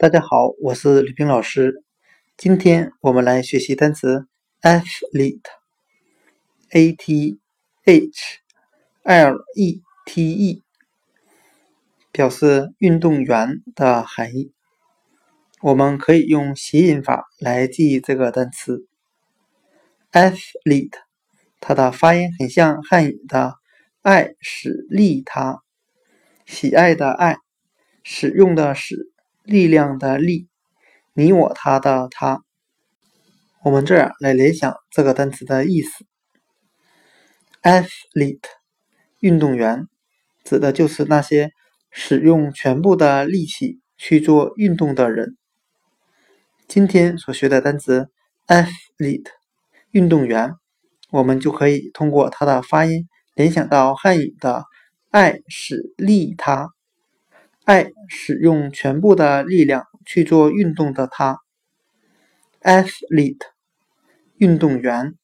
大家好，我是吕冰老师。今天我们来学习单词 athlete，a t h l e t e，表示运动员的含义。我们可以用谐音法来记忆这个单词 athlete，它的发音很像汉语的“爱使利他”，喜爱的爱，使用的使。力量的力，你我他的他。我们这样来联想这个单词的意思：athlete，运动员，指的就是那些使用全部的力气去做运动的人。今天所学的单词 athlete，运动员，我们就可以通过它的发音联想到汉语的爱使利他。爱使用全部的力量去做运动的他，athlete，运动员。